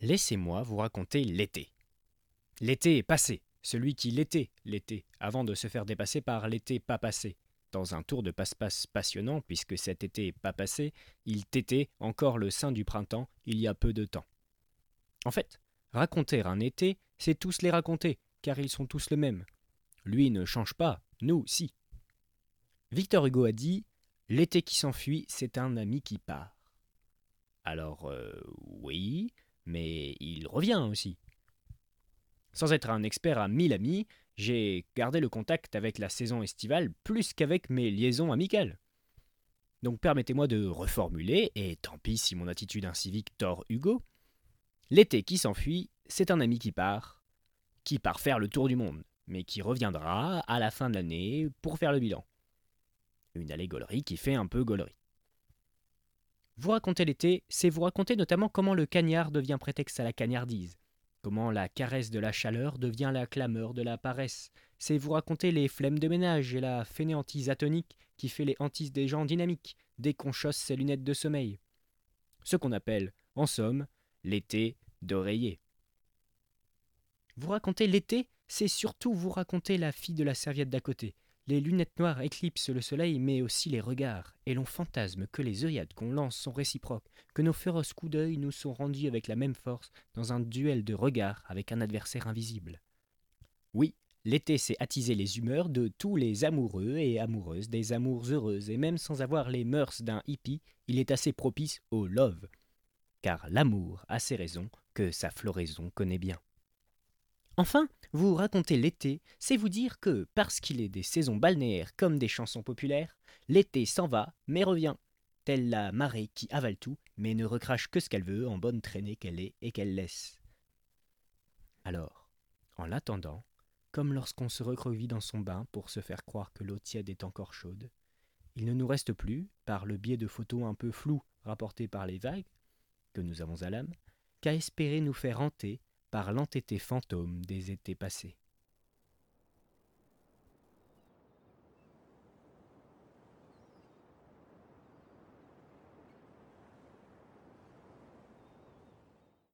Laissez-moi vous raconter l'été. L'été est passé, celui qui l'était, l'été, avant de se faire dépasser par l'été pas passé. Dans un tour de passe-passe passionnant, puisque cet été pas passé, il tétait encore le sein du printemps il y a peu de temps. En fait, raconter un été, c'est tous les raconter, car ils sont tous le même. Lui ne change pas, nous, si. Victor Hugo a dit L'été qui s'enfuit, c'est un ami qui part. Alors, euh, oui, mais il revient aussi. Sans être un expert à mille amis, j'ai gardé le contact avec la saison estivale plus qu'avec mes liaisons amicales. Donc permettez-moi de reformuler, et tant pis si mon attitude incivique tord Hugo. L'été qui s'enfuit, c'est un ami qui part, qui part faire le tour du monde, mais qui reviendra à la fin de l'année pour faire le bilan. Une allégorie qui fait un peu gaulerie. Vous raconter l'été, c'est vous raconter notamment comment le cagnard devient prétexte à la cagnardise, comment la caresse de la chaleur devient la clameur de la paresse. C'est vous raconter les flemmes de ménage et la fainéantise atonique qui fait les hantises des gens dynamiques dès qu'on chausse ses lunettes de sommeil. Ce qu'on appelle, en somme, l'été d'oreiller. Vous raconter l'été, c'est surtout vous raconter la fille de la serviette d'à côté, les lunettes noires éclipsent le soleil, mais aussi les regards, et l'on fantasme que les œillades qu'on lance sont réciproques, que nos féroces coups d'œil nous sont rendus avec la même force dans un duel de regards avec un adversaire invisible. Oui, l'été s'est attisé les humeurs de tous les amoureux et amoureuses, des amours heureuses, et même sans avoir les mœurs d'un hippie, il est assez propice au love. Car l'amour a ses raisons que sa floraison connaît bien. Enfin, vous raconter l'été, c'est vous dire que, parce qu'il est des saisons balnéaires comme des chansons populaires, l'été s'en va, mais revient, telle la marée qui avale tout, mais ne recrache que ce qu'elle veut en bonne traînée qu'elle est et qu'elle laisse. Alors, en l'attendant, comme lorsqu'on se recrevit dans son bain pour se faire croire que l'eau tiède est encore chaude, il ne nous reste plus, par le biais de photos un peu floues rapportées par les vagues, que nous avons à l'âme, qu'à espérer nous faire hanter par l'entêté fantôme des étés passés.